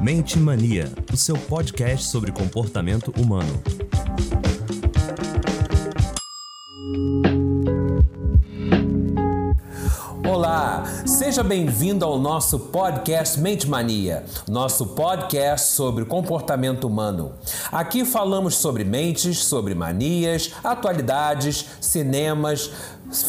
Mente Mania, o seu podcast sobre comportamento humano. Olá, seja bem-vindo ao nosso podcast Mente Mania, nosso podcast sobre comportamento humano. Aqui falamos sobre mentes, sobre manias, atualidades, cinemas,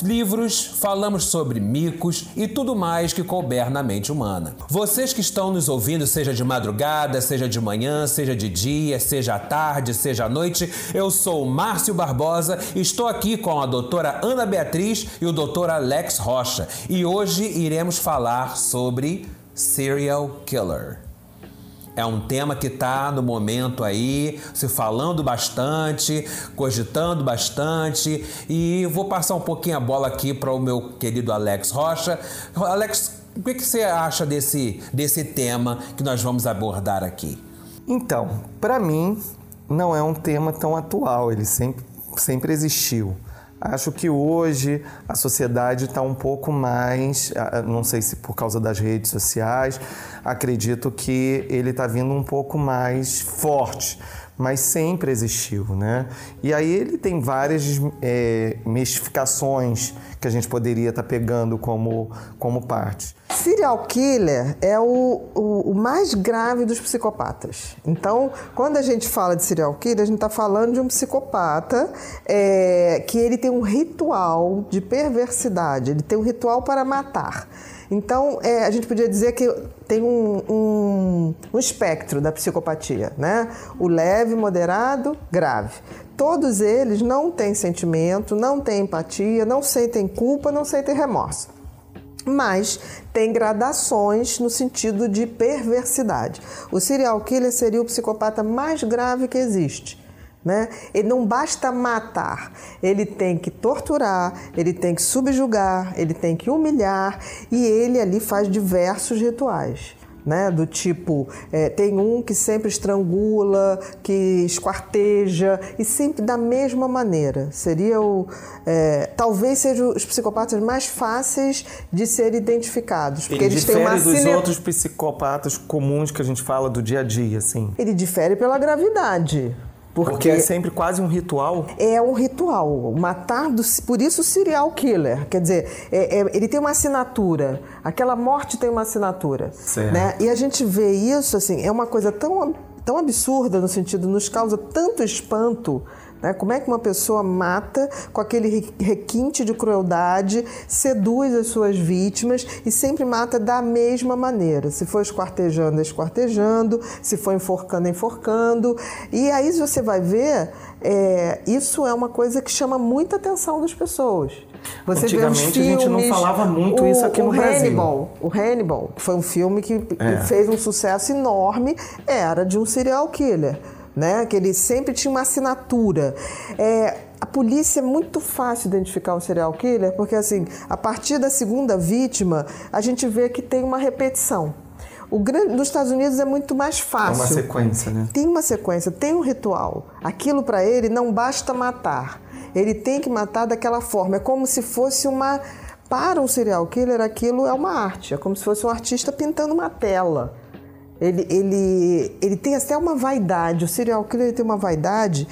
livros, falamos sobre micos e tudo mais que couber na mente humana. Vocês que estão nos ouvindo, seja de madrugada, seja de manhã, seja de dia, seja à tarde, seja à noite, eu sou Márcio Barbosa, estou aqui com a doutora Ana Beatriz e o doutor Alex Rocha e hoje iremos falar sobre serial killer. É um tema que está no momento aí, se falando bastante, cogitando bastante. E vou passar um pouquinho a bola aqui para o meu querido Alex Rocha. Alex, o que, que você acha desse, desse tema que nós vamos abordar aqui? Então, para mim, não é um tema tão atual, ele sempre, sempre existiu. Acho que hoje a sociedade está um pouco mais, não sei se por causa das redes sociais, acredito que ele está vindo um pouco mais forte mas sempre existiu, né? E aí ele tem várias é, mistificações que a gente poderia estar tá pegando como, como parte. Serial killer é o, o, o, mais grave dos psicopatas. Então, quando a gente fala de serial killer, a gente está falando de um psicopata é, que ele tem um ritual de perversidade, ele tem um ritual para matar. Então, é, a gente podia dizer que tem um, um, um espectro da psicopatia, né? O leve, moderado, grave. Todos eles não têm sentimento, não têm empatia, não sentem culpa, não sentem remorso mas tem gradações no sentido de perversidade. O serial killer seria o psicopata mais grave que existe. Né? Ele não basta matar, ele tem que torturar, ele tem que subjugar, ele tem que humilhar e ele ali faz diversos rituais. Né, do tipo, é, tem um que sempre estrangula, que esquarteja e sempre da mesma maneira. Seria o. É, talvez sejam os psicopatas mais fáceis de ser identificados. Porque ele eles têm uma dos outros psicopatas comuns que a gente fala do dia a dia, assim. Ele difere pela gravidade. Porque, Porque, é sempre quase um ritual? É um ritual. Matar, do, por isso serial killer. Quer dizer, é, é, ele tem uma assinatura. Aquela morte tem uma assinatura. Certo. Né? E a gente vê isso, assim, é uma coisa tão, tão absurda no sentido, nos causa tanto espanto né? Como é que uma pessoa mata com aquele requinte de crueldade, seduz as suas vítimas e sempre mata da mesma maneira? Se for esquartejando, esquartejando, se for enforcando, enforcando. E aí você vai ver, é, isso é uma coisa que chama muita atenção das pessoas. Você Antigamente filmes, a gente não falava muito o, isso aqui no Hannibal, Brasil. O Hannibal, que foi um filme que é. fez um sucesso enorme, era de um serial killer né? Que ele sempre tinha uma assinatura. É, a polícia é muito fácil identificar um serial killer, porque assim, a partir da segunda vítima, a gente vê que tem uma repetição. O grande, nos Estados Unidos é muito mais fácil. É uma sequência, né? Tem uma sequência, tem um ritual. Aquilo para ele não basta matar. Ele tem que matar daquela forma. É como se fosse uma. Para um serial killer, aquilo é uma arte. É como se fosse um artista pintando uma tela. Ele, ele, ele tem até uma vaidade, o serial killer tem uma vaidade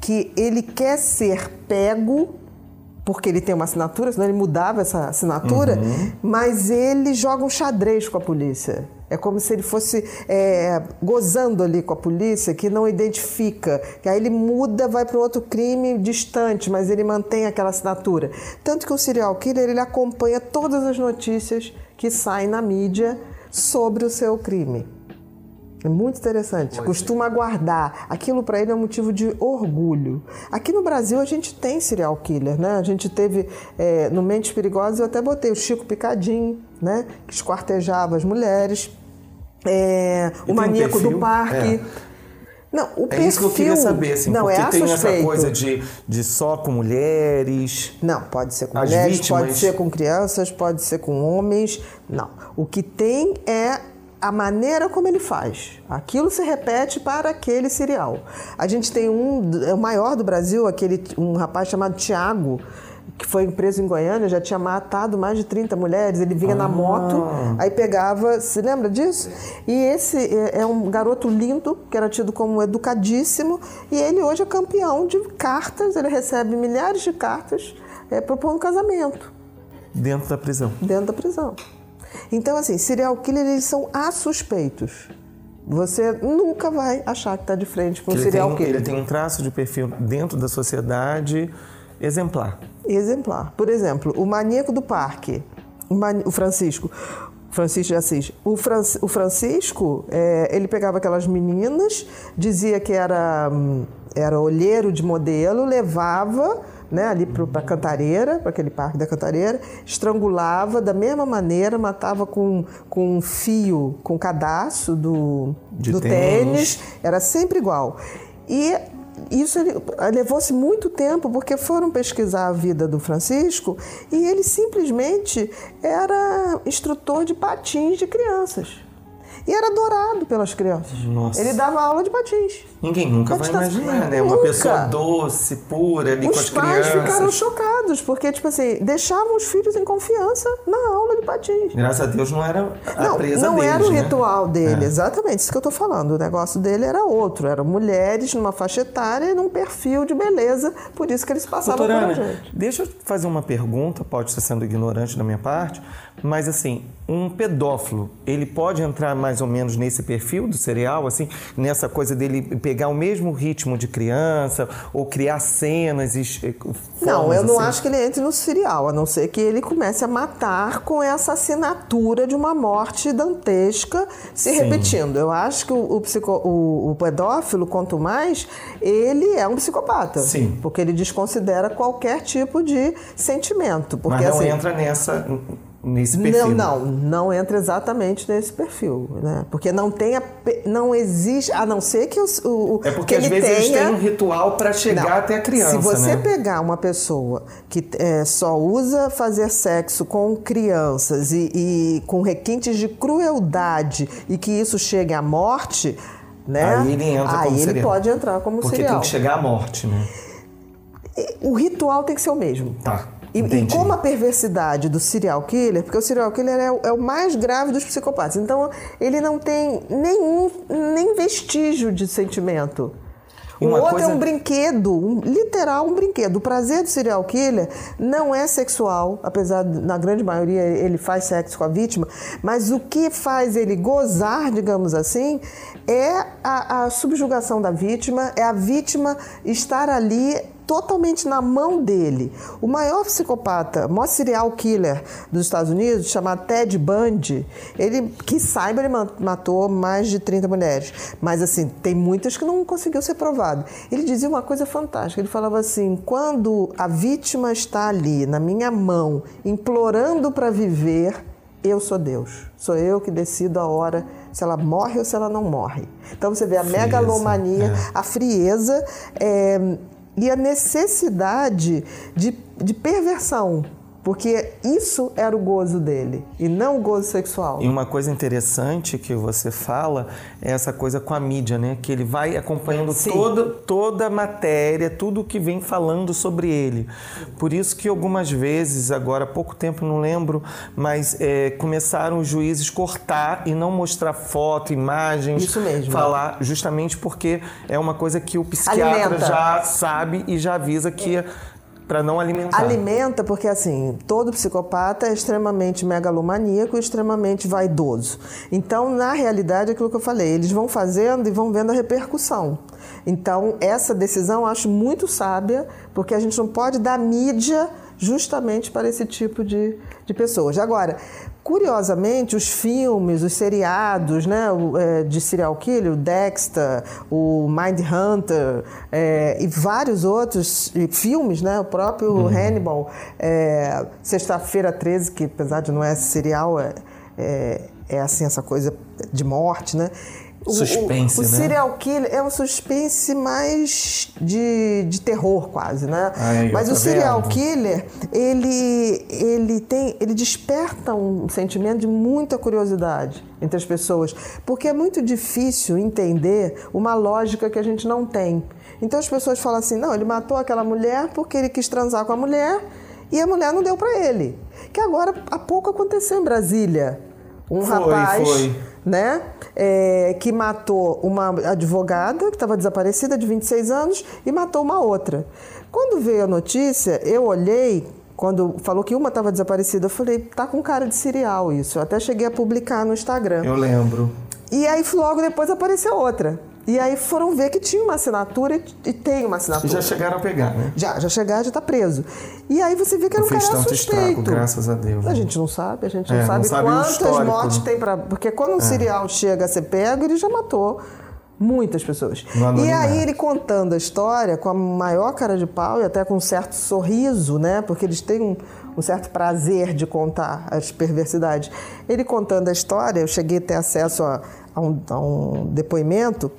que ele quer ser pego porque ele tem uma assinatura, senão ele mudava essa assinatura, uhum. mas ele joga um xadrez com a polícia. É como se ele fosse é, gozando ali com a polícia, que não identifica. Que aí ele muda, vai para outro crime distante, mas ele mantém aquela assinatura. Tanto que o serial killer ele acompanha todas as notícias que saem na mídia sobre o seu crime. É muito interessante. Pois Costuma é. guardar. Aquilo para ele é um motivo de orgulho. Aqui no Brasil a gente tem serial killer, né? A gente teve é, no Mentes Perigosas eu até botei o Chico Picadinho, né? Que esquartejava as mulheres. É, o maníaco um do parque. É. Não, o é perfil, isso que eu queria saber, assim, não, porque é tem essa coisa de, de só com mulheres. Não, pode ser com mulheres, vítimas. pode ser com crianças, pode ser com homens. Não. O que tem é a maneira como ele faz. Aquilo se repete para aquele serial. A gente tem um, é o maior do Brasil, aquele um rapaz chamado Tiago, que foi preso em Goiânia, já tinha matado mais de 30 mulheres. Ele vinha ah. na moto, aí pegava. Se lembra disso? E esse é, é um garoto lindo, que era tido como educadíssimo, e ele hoje é campeão de cartas, ele recebe milhares de cartas é, propondo casamento. Dentro da prisão. Dentro da prisão. Então, assim, serial killer, eles são assuspeitos. Você nunca vai achar que está de frente com um serial killer. Ele tem um traço de perfil dentro da sociedade exemplar. Exemplar. Por exemplo, o maníaco do parque, o Francisco. Francisco de Assis. O, Fran, o Francisco, é, ele pegava aquelas meninas, dizia que era, hum, era olheiro de modelo, levava né, ali para a Cantareira, para aquele parque da Cantareira, estrangulava da mesma maneira, matava com, com um fio, com cadastro do, do tênis. tênis, era sempre igual. E isso levou-se muito tempo porque foram pesquisar a vida do Francisco e ele simplesmente era instrutor de patins de crianças. E era adorado pelas crianças. Nossa. Ele dava aula de patins. Ninguém nunca vai imaginar, né? Uma pessoa doce, pura, ali os com as crianças. Os pais ficaram chocados, porque, tipo assim, deixavam os filhos em confiança na aula de patins. Graças a Deus não era a não, presa Não deles, era o né? ritual dele, é. exatamente. Isso que eu tô falando. O negócio dele era outro. Eram mulheres numa faixa etária e num perfil de beleza. Por isso que eles passavam Doutora por gente. Deixa eu fazer uma pergunta, pode estar sendo ignorante da minha parte, mas assim, um pedófilo, ele pode entrar mais ou menos nesse perfil do serial, assim, nessa coisa dele pegar o mesmo ritmo de criança ou criar cenas e Não, eu não assim? acho que ele entre no serial, a não ser que ele comece a matar com essa assinatura de uma morte dantesca se Sim. repetindo. Eu acho que o, o, psico, o, o pedófilo, quanto mais, ele é um psicopata. Sim. Porque ele desconsidera qualquer tipo de sentimento. Porque, Mas não assim, entra nessa nesse perfil. Não, não, não entra exatamente nesse perfil, né? Porque não tem a, não existe, a não ser que o, o é porque às vezes tenha... eles têm um ritual para chegar não. até a criança. Se você né? pegar uma pessoa que é, só usa fazer sexo com crianças e, e com requintes de crueldade e que isso chegue à morte, né? Aí ele entra Aí como ele serial. pode entrar como porque serial. Porque tem que chegar à morte, né? O ritual tem que ser o mesmo. Tá. E, e, como a perversidade do serial killer, porque o serial killer é o, é o, mais grave dos psicopatas, então ele não tem nenhum nem vestígio de sentimento. O outro coisa... é um brinquedo, um, literal um brinquedo. O prazer do serial killer não é sexual, apesar de, na grande maioria ele faz sexo com a vítima, mas o que faz ele gozar, digamos assim, é a, a subjugação da vítima, é a vítima estar ali totalmente na mão dele. O maior psicopata, o maior serial killer dos Estados Unidos, chamado Ted Bundy, ele, que saiba, ele matou mais de 30 mulheres. Mas, assim, tem muitas que não conseguiu ser provado. Ele dizia uma coisa fantástica. Ele falava assim: quando a vítima está ali, na minha mão, implorando para viver, eu sou Deus. Sou eu que decido a hora se ela morre ou se ela não morre. Então você vê a frieza, megalomania, é. a frieza. É, e a necessidade de, de perversão porque isso era o gozo dele e não o gozo sexual. E uma coisa interessante que você fala é essa coisa com a mídia, né? Que ele vai acompanhando toda, toda a matéria, tudo que vem falando sobre ele. Por isso que algumas vezes, agora há pouco tempo, não lembro, mas é, começaram os juízes cortar e não mostrar foto, imagens. Isso mesmo. Falar justamente porque é uma coisa que o psiquiatra Alimenta. já sabe e já avisa que. É para não alimentar. Alimenta porque assim, todo psicopata é extremamente megalomaníaco e extremamente vaidoso. Então, na realidade, é aquilo que eu falei, eles vão fazendo e vão vendo a repercussão. Então, essa decisão eu acho muito sábia, porque a gente não pode dar mídia justamente para esse tipo de, de pessoas. Agora, curiosamente, os filmes, os seriados né, de serial killer, o Dexter, o Mind Hunter é, e vários outros filmes, né, o próprio uhum. Hannibal, é, Sexta-feira 13, que apesar de não é serial, é, é, é assim essa coisa de morte, né? Suspense, o, o, o né? serial killer é um suspense mais de, de terror quase, né? Ai, Mas o serial vendo? killer, ele, ele tem, ele desperta um sentimento de muita curiosidade entre as pessoas, porque é muito difícil entender uma lógica que a gente não tem. Então as pessoas falam assim, não, ele matou aquela mulher porque ele quis transar com a mulher e a mulher não deu para ele. Que agora há pouco aconteceu em Brasília. Um Foi, rapaz, foi. né, é, que matou uma advogada que estava desaparecida de 26 anos e matou uma outra. Quando veio a notícia, eu olhei, quando falou que uma estava desaparecida, eu falei, tá com cara de serial isso. Eu até cheguei a publicar no Instagram. Eu lembro. E aí logo depois apareceu outra. E aí foram ver que tinha uma assinatura e, e tem uma E assinatura. já chegaram a pegar, né? Já, já chegar, já tá preso. E aí você vê que era Não um cara tanto estrago, suspeito. graças a Deus. A gente não sabe, a gente É, não não sabe sabe o quantas histórico, mortes né? tem para. Porque quando um serial chega a ser pego, ele já matou muitas pessoas. E aí ele contando a história com a maior cara de pau e até com um certo sorriso, né? Porque eles têm um, um certo prazer de contar as perversidades. Ele contando a história, eu cheguei a ter acesso a, a um, a um depoimento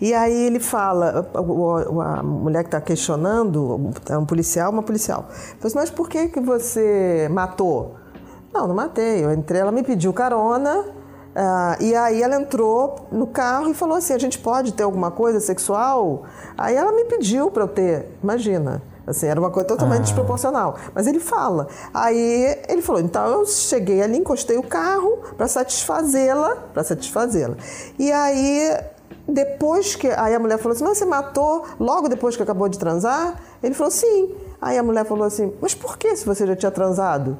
e aí ele fala, a, mulher que está questionando, é um policial, uma policial. Falou assim, mas por que, que você matou? Não, não matei. Eu entrei, ela me pediu carona, ah, e aí ela entrou no carro e falou assim, a gente pode ter alguma coisa sexual? Aí ela me pediu para eu ter, imagina. Assim, era uma coisa totalmente desproporcional. Mas ele fala. Aí ele falou: então eu cheguei ali, encostei o carro para satisfazê-la, para satisfazê-la. E aí depois que. Aí a mulher falou assim: Mas você matou logo depois que acabou de transar? Ele falou: Sim. Aí a mulher falou assim: Mas por que se você já tinha transado?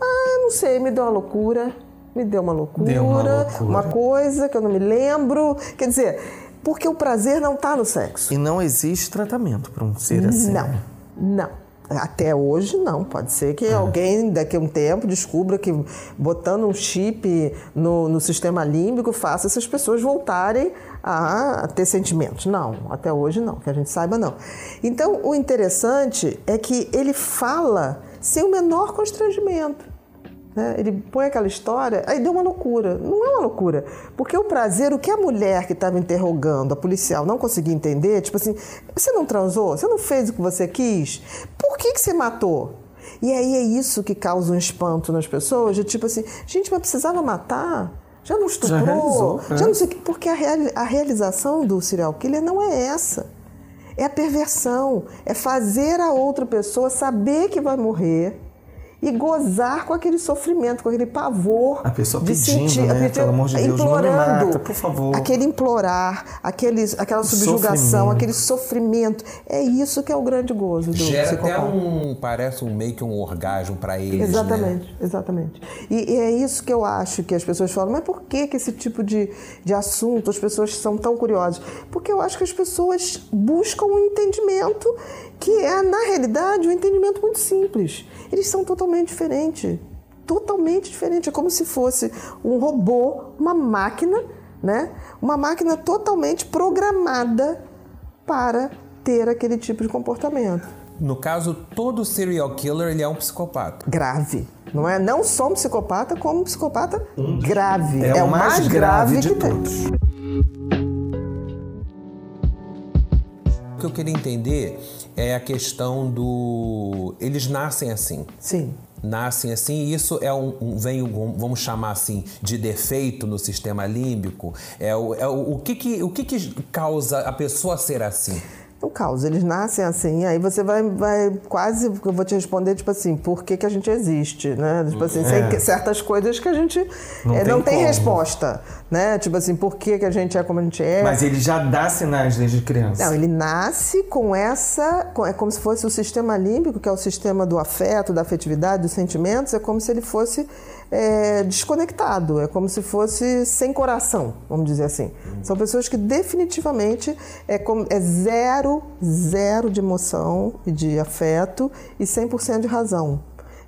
Ah, não sei, me deu uma loucura. Me deu uma loucura, Deu uma loucura. uma coisa que eu não me lembro. Quer dizer, porque o prazer não está no sexo. E não existe tratamento para um ser assim. Não, não. Até hoje não. Pode ser É. que alguém daqui a um tempo descubra que botando um chip no, no sistema límbico faça essas pessoas voltarem a ter sentimentos. Não, até hoje não, que a gente saiba não. Então o interessante é que ele fala sem o menor constrangimento. Né? Ele põe aquela história, aí deu uma loucura. Não é uma loucura. Porque o prazer, o que a mulher que estava interrogando, a policial, não conseguia entender, tipo assim, você não transou? Você não fez o que você quis? Por que, que você matou? E aí é isso que causa um espanto nas pessoas, de tipo assim, gente, mas precisava matar? Já não estuprou? realizou, Já é. não sei o quê. Porque a, reali- a realização do serial killer não é essa. É a perversão. É fazer a outra pessoa saber que vai morrer e gozar com aquele sofrimento, com aquele pavor. A pessoa de pedindo, sentir, né? a pessoa Pelo amor de Deus, não me implorando. mata, por favor. Aquele implorar, aquele, aquela subjugação, sofrimento. aquele sofrimento. É isso que é o grande gozo do Gera até psicopata. um. Parece um meio que um orgasmo para eles. Né? Exatamente, exatamente. E, e é isso que eu acho que as pessoas falam, mas por que, que esse tipo de, de assunto as pessoas são tão curiosas? Porque eu acho que as pessoas buscam um entendimento que é, na realidade, um entendimento muito simples. Eles são totalmente diferentes. Totalmente diferente. É como se fosse um robô, uma máquina, né? Uma máquina totalmente programada para ter aquele tipo de comportamento. No caso, todo serial killer ele é um psicopata. grave. Não é não só um psicopata, como um psicopata grave. É o mais grave de que tem. todos. O que eu queria entender é a questão do. Eles nascem assim. Sim. Nascem assim, e isso é um, um- vem, um- vamos chamar assim, de defeito no sistema límbico. É o, é o, o, que, que, o que, que causa a pessoa ser assim? O caos, eles nascem assim, aí você vai, vai quase, eu vou te responder, tipo assim, por que, que a gente existe, né? Tipo assim, que- certas coisas que a gente Não eh, tem não tem resposta, né? Tipo assim, por que, que a gente é como a gente é. Mas ele já dá sinais desde criança. Não, ele nasce com essa. com- É como se fosse o sistema límbico, que é o sistema do afeto, da afetividade, dos sentimentos, é como se ele fosse é, desconectado, é como se fosse sem coração, vamos dizer assim. São pessoas que definitivamente é, como, é zero, zero de emoção e de afeto e 100% de razão.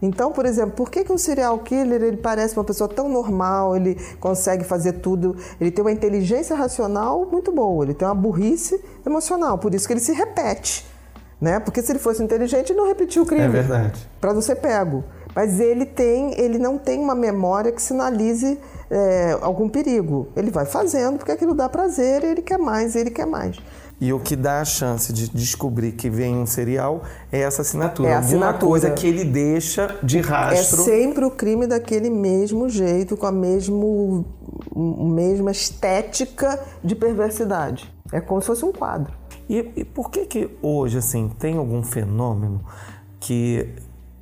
Então, por exemplo, por que, que um serial killer ele parece uma pessoa tão normal, ele consegue fazer tudo, ele tem uma inteligência racional muito boa, ele tem uma burrice emocional, por isso que ele se repete. Né? Porque se ele fosse inteligente, ele não repetia o crime. É verdade. Para não ser pego. Mas ele tem, ele não tem uma memória que sinalize é, algum perigo. Ele vai fazendo porque aquilo dá prazer, ele quer mais, ele quer mais. E o que dá a chance de descobrir que vem um serial é essa assinatura. É a Alguma assinatura. coisa que ele deixa de rastro. É sempre o crime daquele mesmo jeito, com a mesmo, mesma estética de perversidade. É como se fosse um quadro. E, e por que que hoje, assim, tem algum fenômeno que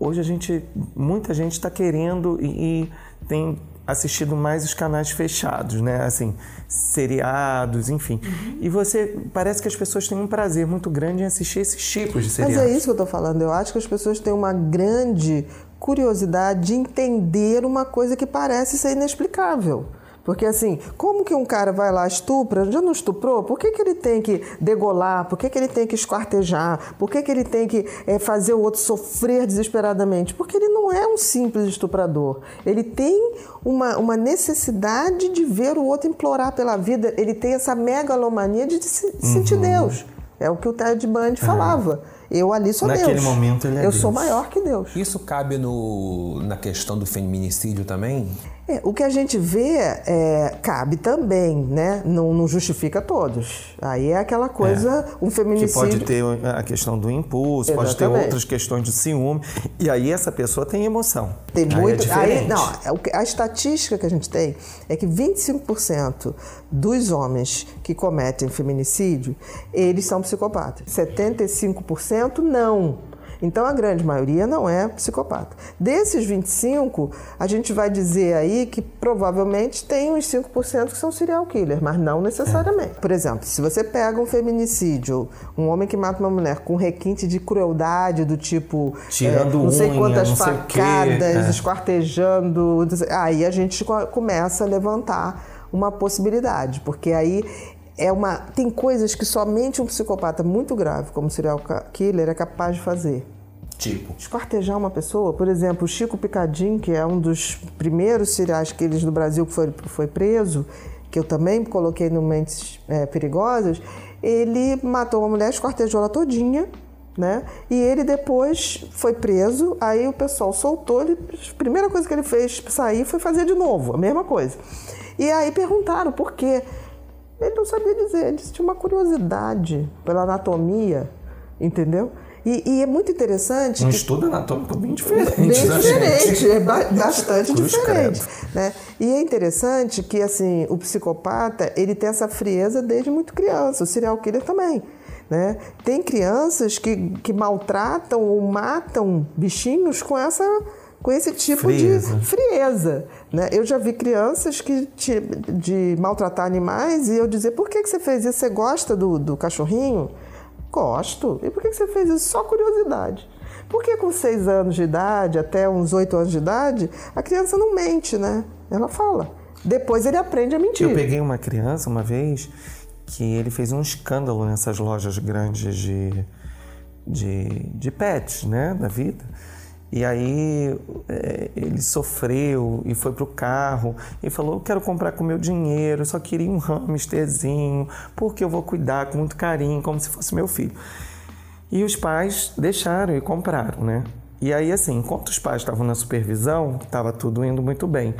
hoje a gente, muita gente está querendo e, e tem assistido mais os canais fechados, né? Assim, seriados, enfim. Uhum. E você parece que as pessoas têm um prazer muito grande em assistir esses tipos de seriados. Mas é isso que eu estou falando. Eu acho que as pessoas têm uma grande curiosidade de entender uma coisa que parece ser inexplicável. Porque assim, como que um cara vai lá, estupra, já não estuprou? Por que, que ele tem que degolar? Por que, que ele tem que esquartejar? Por que, que ele tem que é, fazer o outro sofrer desesperadamente? Porque ele não é um simples estuprador. Ele tem uma, uma necessidade de ver o outro implorar pela vida. Ele tem essa megalomania de se, uhum. sentir Deus. É o que o Ted Bundy é. falava. Eu ali sou Naquele Deus. Naquele momento ele é Eu Deus. sou maior que Deus. Isso cabe no, na questão do feminicídio também? É, o que a gente vê é, cabe também, né? Não, não, justifica todos. Aí é aquela coisa, é, um feminicídio. Que pode ter a questão do impulso, Exatamente. pode ter outras questões de ciúme. E aí essa pessoa tem emoção. Tem aí é muito. É aí, não, a estatística que a gente tem é que 25% dos homens que cometem feminicídio, eles são psicopatas. 75% não. Então a grande maioria não é psicopata. Desses 25, a gente vai dizer aí que provavelmente tem uns 5% que são serial killers, mas não necessariamente. Por exemplo, se você pega um feminicídio, um homem que mata uma mulher com requinte de crueldade do tipo tirando é, não sei unha, quantas não facadas, é. esquartejando, aí a gente começa a levantar uma possibilidade, porque aí é uma tem coisas que somente um psicopata muito grave, como serial killer, é capaz de fazer. Tipo? Esquartejar uma pessoa. Por exemplo, o Chico Picadinho, que é um dos primeiros serial killers do Brasil que foi, foi preso, que eu também coloquei no Mentes é, Perigosas, ele matou uma mulher, esquartejou ela todinha, né? E ele depois foi preso, aí o pessoal soltou ele. A primeira coisa que ele fez sair foi fazer de novo, a mesma coisa. E aí perguntaram por quê. Ele não sabia dizer, ele tinha uma curiosidade pela anatomia, entendeu? E, e, é muito interessante. Um que... estudo anatômico bem diferente. Bem diferente, é bastante Cruz diferente. Né? E é interessante que assim, o psicopata ele tem essa frieza desde muito criança, o serial killer também. Né? Tem crianças que, que maltratam ou matam bichinhos com essa com esse tipo frieza. de frieza. Né? Eu já vi crianças que te, de maltratar animais e eu dizer, por que, que você fez isso? Você gosta do, do cachorrinho? Gosto. E por que, que você fez isso? Só curiosidade. Porque com seis anos de idade, até uns oito anos de idade, a criança não mente, né? Ela fala. Depois ele aprende a mentir. Eu peguei uma criança uma vez que ele fez um escândalo nessas lojas grandes de, de, de pets, né? Da vida. E aí é, ele sofreu e foi pro carro e falou: Eu quero comprar com meu dinheiro, eu só queria um hamsterzinho, porque eu vou cuidar com muito carinho, como se fosse meu filho. E os pais deixaram e compraram, né? E aí, assim, enquanto os pais estavam na supervisão, estava tudo indo muito bem.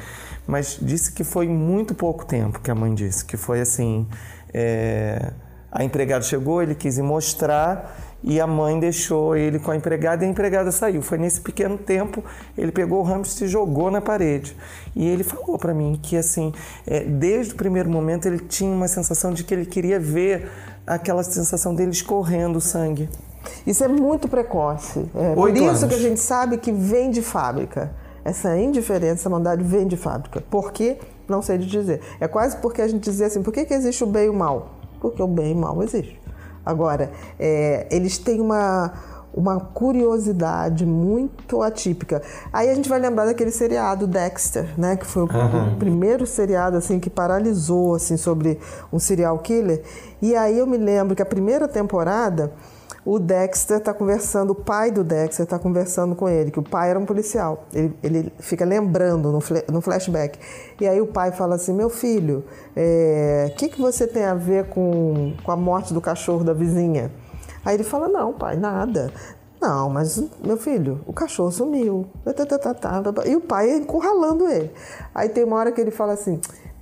Mas disse que foi muito pouco tempo que a mãe disse, que foi assim: é... a empregada chegou, ele quis ir mostrar e a mãe deixou ele com a empregada e a empregada saiu. Foi nesse pequeno tempo, ele pegou o hamster e jogou na parede. E ele falou para mim que, assim, é, desde o primeiro momento ele tinha uma sensação de que ele queria ver aquela sensação dele escorrendo sangue. Isso é muito precoce. É por isso anos. que a gente sabe que vem de fábrica. Essa indiferença, essa maldade vem de fábrica. Por quê? Não sei de dizer. É quase porque a gente dizia assim, por que, que existe o bem e o mal? Porque o bem e o mal existe. Agora, é, eles têm uma, uma curiosidade muito atípica. Aí a gente vai lembrar daquele seriado Dexter, né, que foi o, uhum. o, primeiro seriado assim que paralisou assim sobre um serial killer. E aí eu me lembro que a primeira temporada o Dexter está conversando, o pai do Dexter está conversando com ele, que o pai era um policial. Ele, ele fica lembrando no, no flashback. E aí o pai fala assim: Meu filho, o é, que, que você tem a ver com, com a morte do cachorro da vizinha? Aí ele fala: Não, pai, nada. Não, mas meu filho, o cachorro sumiu. E o pai encurralando ele. Aí tem uma hora que ele fala assim: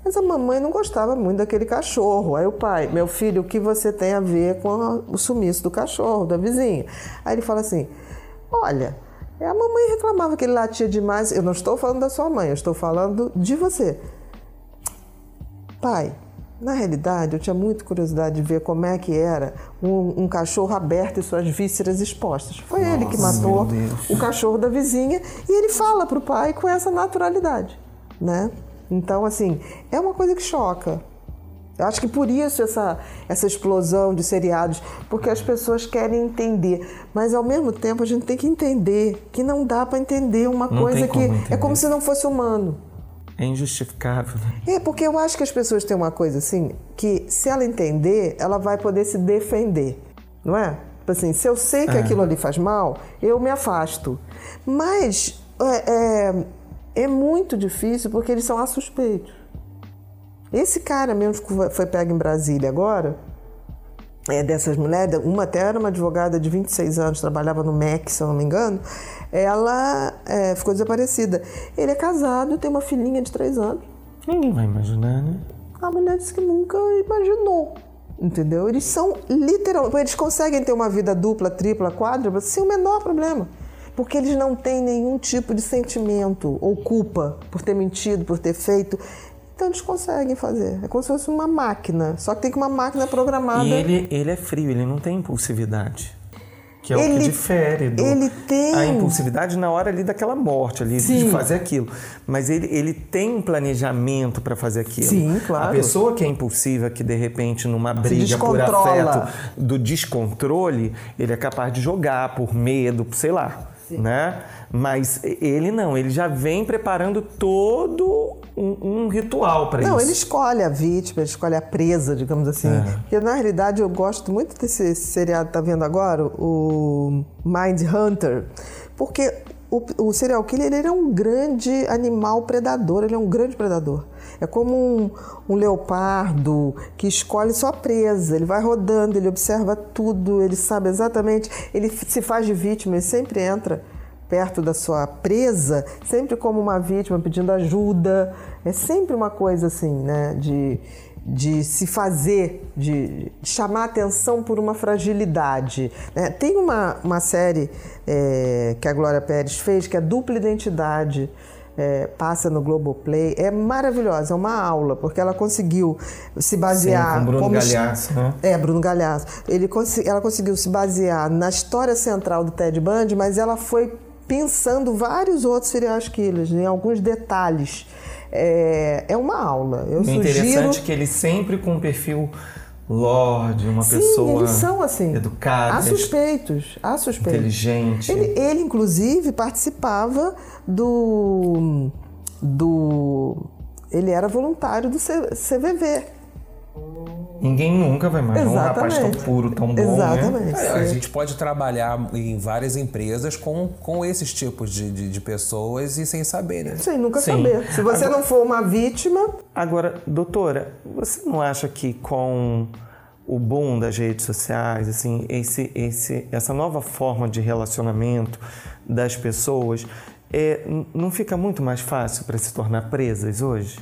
mas a mamãe não gostava muito daquele cachorro. Aí o pai, meu filho, o que você tem a ver com a, o sumiço do cachorro, da vizinha? Aí ele fala assim: olha, a mamãe reclamava que ele latia demais. Eu não estou falando da sua mãe, eu estou falando de você. Pai, Na realidade, eu tinha muita curiosidade de ver como é que era um, um cachorro aberto e suas vísceras expostas. Foi ele que matou o cachorro da vizinha e ele fala para o pai com essa naturalidade, né? Então, assim, é uma coisa que choca. Eu acho que por isso essa, essa explosão de seriados, porque as pessoas querem entender. Mas ao mesmo tempo a gente tem que entender que não dá para entender uma Não coisa que como entender. é como se não fosse humano. É injustificável. né? É, porque eu acho que as pessoas têm uma coisa assim, que se ela entender, ela vai poder se defender, não é? Tipo assim, se eu sei que aquilo ali faz mal, eu me afasto. Mas é, é, é muito difícil porque eles são assuspeitos. Esse cara mesmo que foi pego em Brasília agora, é, dessas mulheres, uma até era uma advogada de 26 anos, trabalhava no MEC, se eu não me engano, ela é, ficou desaparecida. Ele é casado, tem uma filhinha de 3 anos. Ninguém vai imaginar, né? A mulher disse que nunca imaginou. Entendeu? Eles são literalmente. Eles conseguem ter uma vida dupla, tripla, quádrupla sem o menor problema. Porque eles não têm nenhum tipo de sentimento ou culpa por ter mentido, por ter feito. Então eles conseguem fazer. É como se fosse uma máquina. Só que tem que uma máquina programada. E ele, ele é frio, ele não tem impulsividade. Que é o Ele- que difere do, ele tem- a impulsividade na hora ali daquela morte, ali, de Sim. fazer aquilo. Mas ele, ele tem um planejamento para fazer aquilo. Sim, claro. A pessoa que é impulsiva, que de repente numa briga por afeto, do descontrole, ele é capaz de jogar por medo, sei lá. Né? Mas ele não, ele já vem preparando todo um, um ritual para isso. Não, ele escolhe a vítima, ele escolhe a presa, digamos assim. Porque na realidade eu gosto muito desse seriado que tá vendo agora, o Mind Hunter, porque o, o serial killer ele é um grande animal predador, ele é um grande predador. É como um, um leopardo que escolhe sua presa, ele vai rodando, ele observa tudo, ele sabe exatamente, ele se faz de vítima, ele sempre entra perto da sua presa, sempre como uma vítima pedindo ajuda. É sempre uma coisa assim, né? De, de se fazer, de chamar atenção por uma fragilidade. né? Tem uma, uma série é, que a Glória Pérez fez, que é Dupla Identidade. É, passa no Globoplay, é maravilhosa, é uma aula, porque ela conseguiu se basear com Bruno como- Galhaço, né? é, Bruno Galhaço. Ele ela conseguiu se basear na história central do Ted Bundy, mas ela foi pensando vários outros serial killers, em alguns detalhes. É, é uma aula. Eu O sugiro. interessante é que ele sempre com um perfil lorde, uma Sim, pessoa eles são assim. educada, Há suspeitos, há suspeitos. inteligente. Ele, ele, inclusive, participava do. do. Ele era voluntário do CVV. Ninguém nunca vai imaginar um rapaz tão puro, tão bom, né? Exatamente. É, a gente pode trabalhar em várias empresas com, com esses tipos de, de, de pessoas e sem saber, né? Sem nunca Sim. saber. Se você não for uma vítima, Agora, doutora, você não acha que com o boom das redes sociais, assim, esse, esse, essa nova forma de relacionamento das pessoas, é, não fica muito mais fácil para se tornar presas hoje?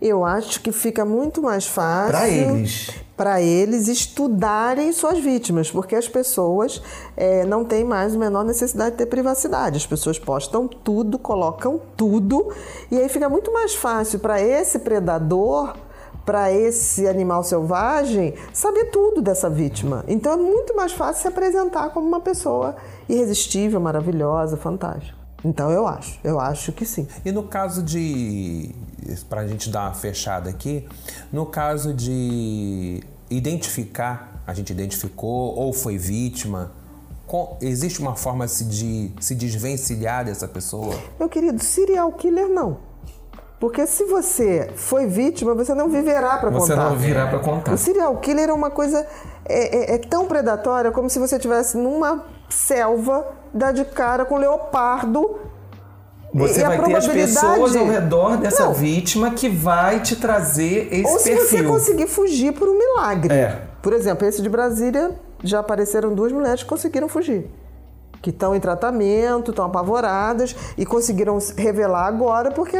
Eu acho que fica muito mais fácil Pra eles. para eles estudarem suas vítimas, porque as pessoas eh, não têm mais a menor necessidade de ter privacidade. As pessoas postam tudo, colocam tudo, e aí fica muito mais fácil para esse predador, para esse animal selvagem, saber tudo dessa vítima. Então é muito mais fácil se apresentar como uma pessoa irresistível, maravilhosa, fantástica. Então eu acho, eu acho que sim. E no caso de. Para a gente dar uma fechada aqui, no caso de identificar, a gente identificou ou foi vítima, com- existe uma forma de se, de se desvencilhar dessa pessoa? Meu querido, serial killer não. Porque se você foi vítima, você não viverá para contar. Você não virá para contar. O serial killer é uma coisa é, é- é tão predatória como se você estivesse numa selva, dar de cara com leopardo. Você E a vai ter as pessoas ao redor dessa Não. vítima que vai te trazer esse Ou se você conseguir fugir por um milagre. É. Por exemplo, esse de Brasília, já apareceram duas mulheres que conseguiram fugir. Que estão em tratamento, estão apavoradas e conseguiram se revelar agora porque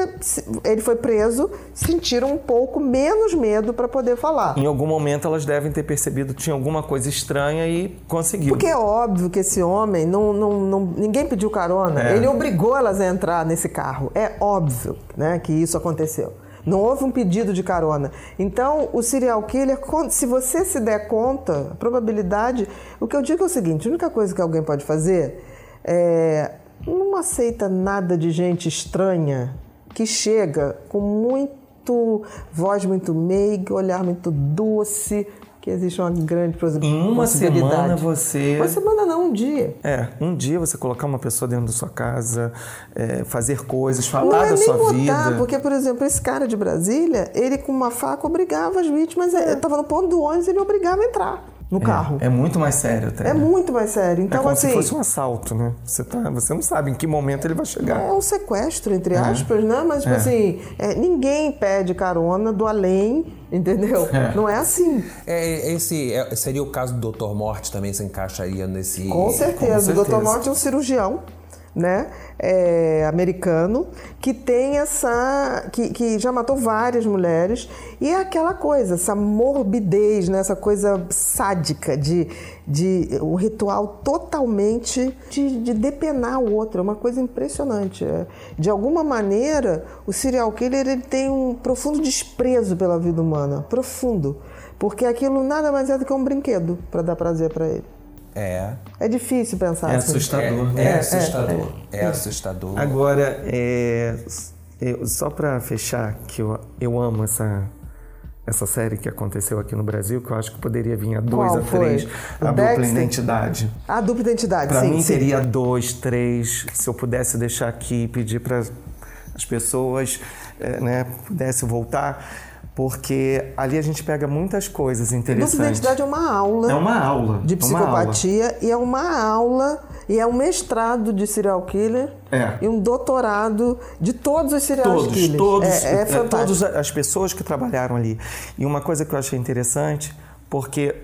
ele foi preso, sentiram um pouco menos medo para poder falar. Em algum momento elas devem ter percebido que tinha alguma coisa estranha e conseguiu. Porque é óbvio que esse homem, não, não, não- ninguém pediu carona, É. ele obrigou elas a entrar nesse carro. É óbvio né, que isso aconteceu. Não houve um pedido de carona. Então, o serial killer, se você se der conta, a probabilidade. O que eu digo é o seguinte: a única coisa que alguém pode fazer é. Não aceita nada de gente estranha que chega com muito voz muito meiga, olhar muito doce, que existe uma grande possibilidade. Uma semana você. Uma semana não, um dia. É, um dia você colocar uma pessoa dentro da sua casa, é, fazer coisas, falar é da sua botar, vida. Porque, por exemplo, esse cara de Brasília, ele com uma faca obrigava as vítimas. É. Estava no ponto do ônibus, ele obrigava a entrar no é, carro. É muito mais sério até. É muito mais sério. Então, é como assim, se fosse um assalto, né? Você, tá, você não sabe em que momento ele vai chegar. É um sequestro, entre aspas, né? Mas, tipo É. assim, é, ninguém pede carona do além, entendeu? É. Não é assim. É, esse é- seria o caso do Dr. Morte também se encaixaria nesse. Com certeza. O Dr. certeza. Morte é um cirurgião, né? É, americano, que tem essa. Que, que já matou várias mulheres. E é aquela coisa, essa morbidez, né? essa coisa sádica de, de um ritual totalmente de, de depenar o outro. É uma coisa impressionante. É, De alguma maneira, o serial killer ele tem um profundo desprezo pela vida humana. Profundo. Porque aquilo nada mais é do que um brinquedo para dar prazer para ele. É. É difícil pensar É assim. assustador, É, né? é assustador. É, assustador. Agora, é, eu- só para fechar, que eu, eu amo essa, essa série que aconteceu aqui no Brasil, que eu acho que poderia vir a dois, Qual a foi? três. O A Dexter? dupla identidade. A dupla identidade, Para sim. mim sim. teria dois, três. Se eu pudesse deixar aqui e pedir para as pessoas, né, pudesse voltar, porque ali a gente pega muitas coisas Dupla interessantes. identidade é uma aula É uma aula. de é uma aula. psicopatia e é uma aula e é um mestrado de serial killer É. e um doutorado de todos os serial Todos, killers. todos, é, é é, todas as pessoas que trabalharam ali. E uma coisa que eu achei interessante, porque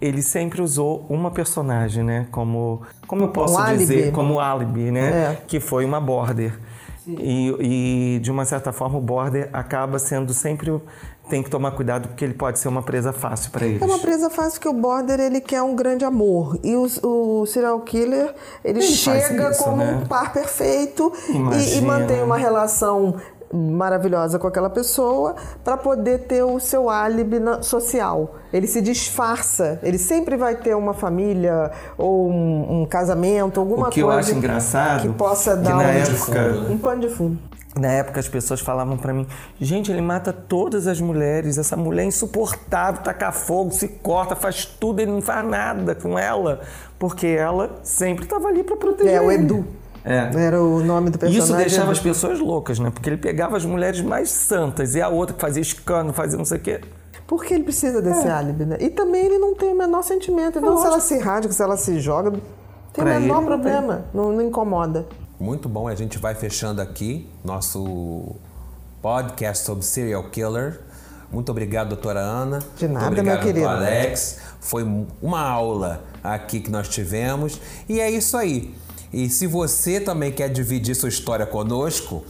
ele sempre usou uma personagem, né? Como, como eu posso Um dizer, álibi. como álibi, né? É. Que foi uma border. E, e, de uma certa forma o border acaba sendo sempre tem que tomar cuidado porque ele pode ser uma presa fácil para eles. É uma presa fácil que o border ele quer um grande amor e o, o serial killer ele, Ele chega isso, como né? um par perfeito e, e mantém uma relação maravilhosa com aquela pessoa para poder ter o seu álibi na- social. Ele se disfarça, ele sempre vai ter uma família ou um, um casamento, alguma O que eu coisa acho engraçado, que possa que dar na um, época- um pano de fundo. Na época as pessoas falavam pra mim, gente, ele mata todas as mulheres, essa mulher é insuportável, taca fogo, se corta, faz tudo, ele não faz nada com ela, porque ela sempre estava ali pra proteger. É o. Edu. É. Era o nome do personagem. Isso deixava as pessoas loucas, né? Porque ele pegava as mulheres mais santas e a outra que fazia escândalo, fazia não sei o quê. Porque ele precisa É. desse álibi, né? E também ele não tem o menor sentimento. Então, se ela se rasga, se ela se joga, tem o Pra menor ele, problema. Não, não incomoda. Muito bom, a gente vai fechando aqui nosso podcast sobre serial killer. Muito obrigado, doutora Ana. De nada, Muito obrigado, meu querido. Alex. Foi uma aula aqui que nós tivemos. E é isso aí. E se você também quer dividir sua história conosco,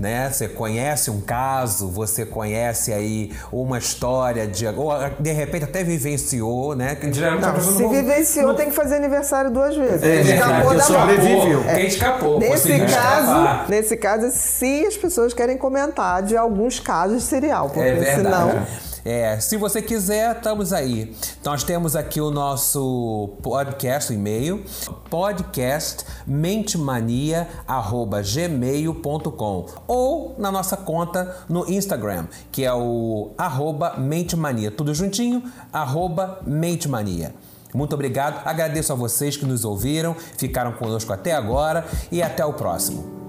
né? Você conhece um caso, você conhece aí uma história de ou de repente até vivenciou, né? Que Não, pessoa se não- vivenciou, tem que fazer aniversário duas vezes. É, Escapou que da sobreviveu. morte. Quem escapou, Nesse caso, escapar. nesse caso, se as pessoas querem comentar de alguns casos de serial, porque É verdade. senão. É, se você quiser, estamos aí. Nós temos aqui o nosso podcast, o e-mail, podcastmentemania.gmail.com ou na nossa conta no Instagram, que é o arroba mentemania, tudo juntinho, arroba mentemania. Muito obrigado, agradeço a vocês que nos ouviram, ficaram conosco até agora e até o próximo.